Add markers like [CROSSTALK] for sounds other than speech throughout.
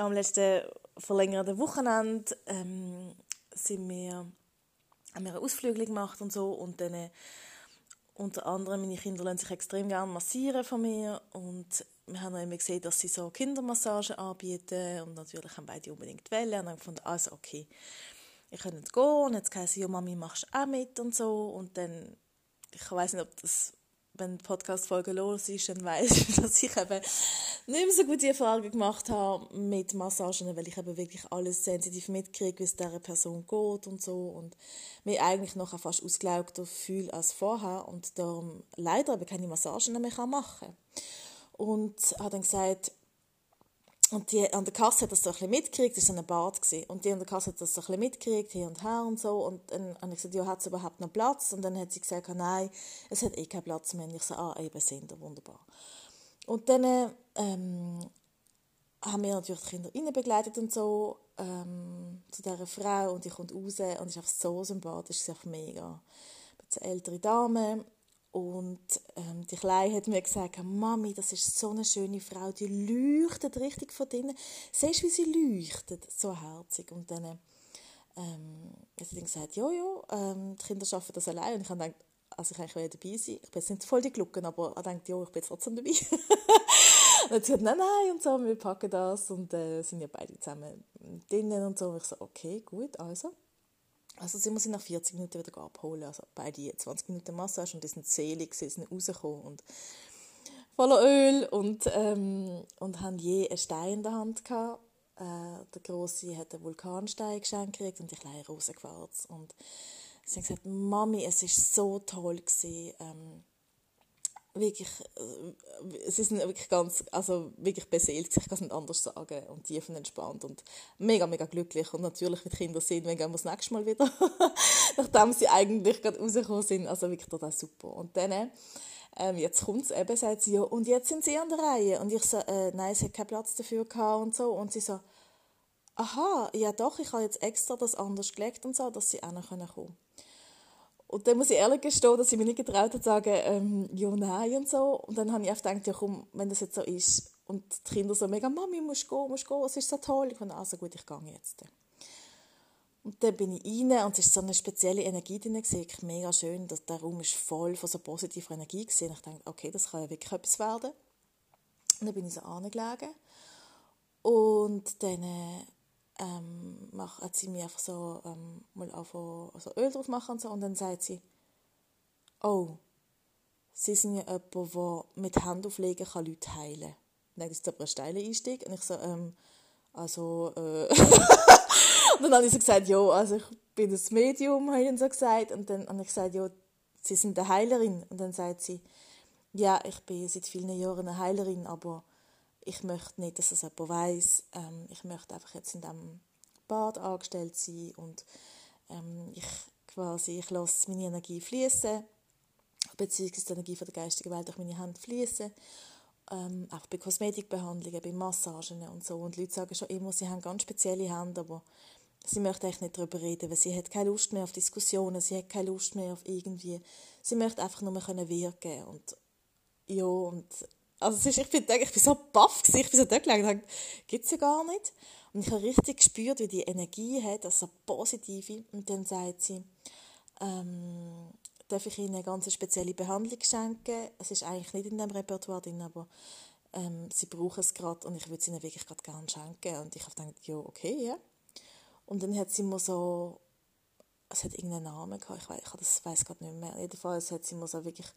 am letzten verlängerten Wochenende ähm, sind wir, haben wir Ausflug gemacht und so. Und dann äh, unter anderem meine Kinder lassen sich extrem gerne massieren von mir. Und wir haben immer gesehen, dass sie so Kindermassagen anbieten. Und natürlich haben beide unbedingt Welle und dann gefunden, also okay, ich kann nicht gehen. Und jetzt heisst ja Mami, machst du auch mit und so. Und dann, ich weiß nicht, ob das wenn die Podcast-Folge los ist, dann weiss ich, [LAUGHS] dass ich eben nicht mehr so gute Erfahrungen gemacht habe mit Massagen, weil ich eben wirklich alles sensitiv mitkriege, wie es dieser Person geht und so und mich eigentlich noch fast ausgelaugter fühle als vorher und darum leider eben keine Massagen mehr machen kann. Und habe dann gesagt, und die an der Kasse hat das so ein bisschen mitgekriegt, das war so ein Bad. Gewesen. Und die an der Kasse hat das so ein bisschen mitgekriegt, hier und her und so. Und dann habe ich gesagt, ja, hat es überhaupt noch Platz? Und dann hat sie gesagt, nein, es hat eh keinen Platz mehr. Und ich so, ah, eben sind wunderbar. Und dann ähm, haben wir natürlich die Kinder rein begleitet und so ähm, zu dieser Frau und die kommt raus und ist einfach so sympathisch, ist einfach mega. Eine ältere Dame und ähm, die Kleine hat mir gesagt, Mami, das ist so eine schöne Frau, die leuchtet richtig von drinnen. Siehst du, wie sie leuchtet? So herzig. Und dann ähm, hat sie dann gesagt, ja, ähm, die Kinder arbeiten das allein. Und ich habe gedacht, also ich eigentlich dabei sein. Ich bin jetzt nicht voll die Glucken, aber ich dachte, ja, ich bin trotzdem dabei. [LAUGHS] und sie hat nein, nein, und so, wir packen das. Und äh, sind ja beide zusammen drinnen und so. Und ich so, okay, gut, also. Also sind wir sie nach 40 Minuten wieder abholen. Also beide 20 Minuten Massage und die sind selig, sie sind rausgekommen und voller Öl und, ähm, und haben je einen Stein in der Hand gehabt. Äh, der Große hat einen Vulkanstein geschenkt gekriegt und die kleine Rosenquarz. Und sie haben gesagt, Mami, es ist so toll gewesen. Ähm, wirklich, äh, sie sind wirklich ganz, also wirklich beseelt, ich kann es nicht anders sagen, und tiefenentspannt und mega, mega glücklich. Und natürlich, wie die Kinder sind, wenn gehen wir das nächste Mal wieder, [LAUGHS] nachdem sie eigentlich gerade rausgekommen sind, also wirklich total super. Und dann, ähm, jetzt kommt es eben, sagt sie, ja, und jetzt sind sie an der Reihe, und ich so, äh, nein, sie hat keinen Platz dafür gehabt und so, und sie so, aha, ja doch, ich habe jetzt extra das anders gelegt und so, dass sie auch noch kommen können. Und dann muss ich ehrlich gestehen, dass ich mich nicht getraut habe zu sagen, ähm, ja, nein und so. Und dann habe ich einfach gedacht, ja komm, wenn das jetzt so ist. Und die Kinder so mega, Mami, musst gehen, musst gehen, es ist so toll. Ich fand, also gut, ich gehe jetzt. Und dann bin ich rein und es war so eine spezielle Energie drin. Ich mega schön, dass der Raum ist voll von so positiver Energie war. Und ich dachte, okay, das kann ja wirklich etwas werden. Und dann bin ich so angelegen. Und dann äh, ähm, mach, hat sie mir einfach so ähm, mal anfangen, also Öl drauf machen und so. Und dann sagt sie, oh, sie sind ja jemand, der mit Handauflegen kann Leute heilen kann. Dann ist aber ein steiler Einstieg. Und ich so, ähm, also, äh. [LAUGHS] und dann habe ich so gesagt, ja, also ich bin das Medium, habe ich dann so gesagt. Und dann habe ich gesagt, ja, sie sind eine Heilerin. Und dann sagt sie, ja, ich bin seit vielen Jahren eine Heilerin, aber ich möchte nicht, dass es jemand weiss. Ähm, ich möchte einfach jetzt in diesem Bad angestellt sein und ähm, ich quasi, ich lasse meine Energie fließen, beziehungsweise die Energie von der geistigen Welt durch meine Hand fließen. Ähm, auch bei Kosmetikbehandlungen, bei Massagen und so. Und Leute sagen schon immer, sie haben ganz spezielle Hände, aber sie möchte eigentlich nicht darüber reden, weil sie hat keine Lust mehr auf Diskussionen, sie hat keine Lust mehr auf irgendwie, sie möchte einfach nur mehr wirken können und ja, und also es ist, ich, bin, ich bin so baff, ich bin so dort gelegen und gibt es ja gar nicht. Und ich habe richtig gespürt, wie die Energie hat, also positive. Und dann sagt sie, ähm, darf ich Ihnen eine ganz spezielle Behandlung schenken? Es ist eigentlich nicht in dem Repertoire drin, aber ähm, Sie brauchen es gerade und ich würde es Ihnen wirklich gerade gerne schenken. Und ich habe gedacht, ja, okay, ja. Und dann hat sie mir so, es hat irgendeinen Namen gehabt, ich weiß, ich das weiß gerade nicht mehr. Jedenfalls hat sie mir so wirklich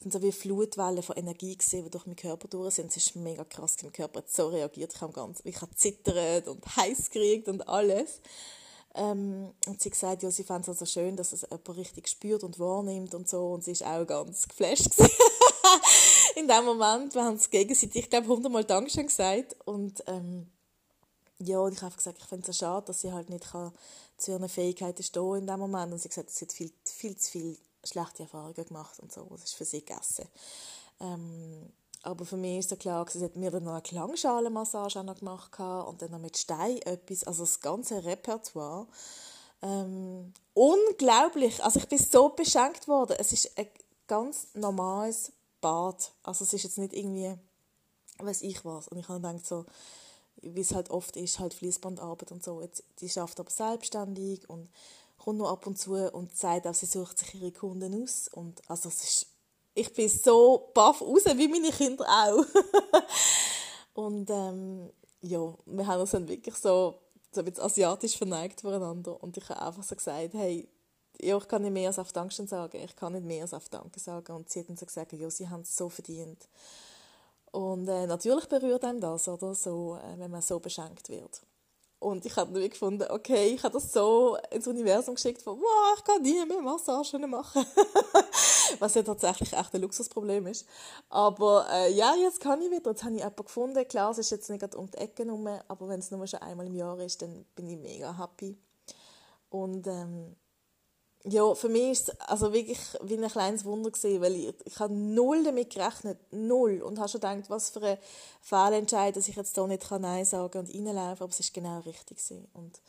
sind so wie Flutwellen von Energie gesehen, die durch meinen Körper durch sind. Es ist mega krass, mein Körper hat so reagiert. Ich habe ganz, ich habe zittert und heiß gekriegt und alles. Ähm, und sie gesagt, ja, sie fand es also schön, dass es jemand richtig spürt und wahrnimmt und so. Und sie ist auch ganz geflasht [LAUGHS] in dem Moment. Wir haben es gegenseitig, ich glaube, hundertmal Dankeschön gesagt. Und, ähm, ja, und ich habe gesagt, ich finde es so schade, dass sie halt nicht kann zu ihren Fähigkeiten stehen in dem Moment. Und sie hat gesagt, sie hat viel, viel zu viele schlechte Erfahrungen gemacht und so. Das ist für sie gegessen. Ähm, aber für mich ist es klar, sie hat mir dann noch eine Klangschalenmassage noch gemacht und dann noch mit Stein etwas, also das ganze Repertoire. Ähm, unglaublich, also ich bin so beschenkt worden. Es ist ein ganz normales Bad. Also es ist jetzt nicht irgendwie, weiß ich was. Und ich habe gedacht so, wie es halt oft ist, halt Fließbandarbeit und so. Jetzt, die schafft aber selbstständig und kommt nur ab und zu und sagt auch, sie sucht sich ihre Kunden aus. Und also es ist ich bin so baff raus, wie meine Kinder auch. [LAUGHS] und ähm, ja, wir haben uns dann wirklich so, so ein asiatisch verneigt voneinander und ich habe einfach so gesagt, hey, ja, ich kann nicht mehr als auf Dankeschön sagen, ich kann nicht mehr als auf Danke sagen und sie hat dann so gesagt, ja, sie haben es so verdient. Und äh, natürlich berührt einem das, oder, so, äh, wenn man so beschenkt wird. Und ich habe dann gefunden, okay, ich habe das so ins Universum geschickt, von, wow, ich kann nie mehr Massagen machen. [LAUGHS] Was ja tatsächlich echt ein Luxusproblem ist. Aber äh, ja, jetzt kann ich wieder. Jetzt habe ich jemanden gefunden. Klar, es ist jetzt nicht um die Ecke rum, aber wenn es nur schon einmal im Jahr ist, dann bin ich mega happy. Und ähm, ja, für mich ist es also wirklich wie ein kleines Wunder gewesen, weil ich, ich habe null damit gerechnet, null, und habe schon gedacht, was für ein Fehlentscheid, dass ich jetzt hier nicht Nein sagen kann und reinlaufen, aber es ist genau richtig gewesen. Und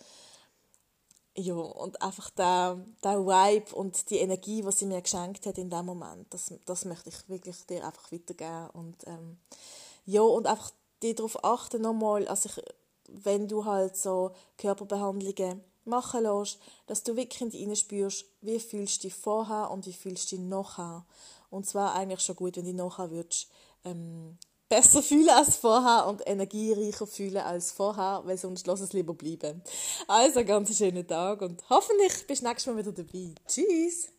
ja, und einfach der, der Vibe und die Energie, die sie mir geschenkt hat in dem Moment, das, das möchte ich wirklich dir einfach weitergeben und ähm, ja, und einfach darauf achten nochmal, also ich, wenn du halt so Körperbehandlungen machen lässt, dass du wirklich in dich spürst, wie fühlst du dich vorher und wie fühlst du dich nachher. Und zwar eigentlich schon gut, wenn du nachher würdest, ähm, besser [LAUGHS] fühlen als vorher und energiereicher fühlen als vorher, weil sonst lass es lieber bleiben. Also, ganz schönen Tag und hoffentlich bist du nächstes Mal wieder dabei. Tschüss!